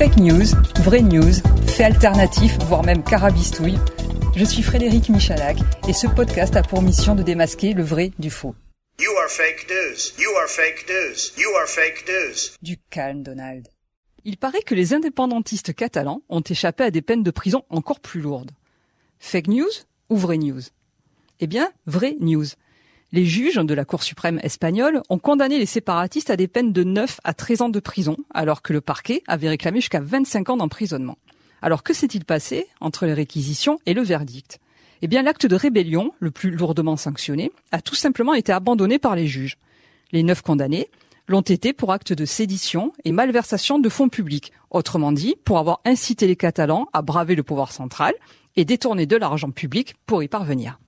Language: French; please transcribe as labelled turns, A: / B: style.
A: Fake news, vraie news, fait alternatif, voire même carabistouille. Je suis Frédéric Michalak et ce podcast a pour mission de démasquer le vrai du faux.
B: You are fake news. You are fake news. You are fake news.
A: Du calme, Donald. Il paraît que les indépendantistes catalans ont échappé à des peines de prison encore plus lourdes. Fake news ou vraie news? Eh bien, vraie news. Les juges de la Cour suprême espagnole ont condamné les séparatistes à des peines de 9 à 13 ans de prison, alors que le parquet avait réclamé jusqu'à 25 ans d'emprisonnement. Alors que s'est-il passé entre les réquisitions et le verdict? Eh bien, l'acte de rébellion, le plus lourdement sanctionné, a tout simplement été abandonné par les juges. Les neuf condamnés l'ont été pour acte de sédition et malversation de fonds publics, autrement dit, pour avoir incité les Catalans à braver le pouvoir central et détourner de l'argent public pour y parvenir.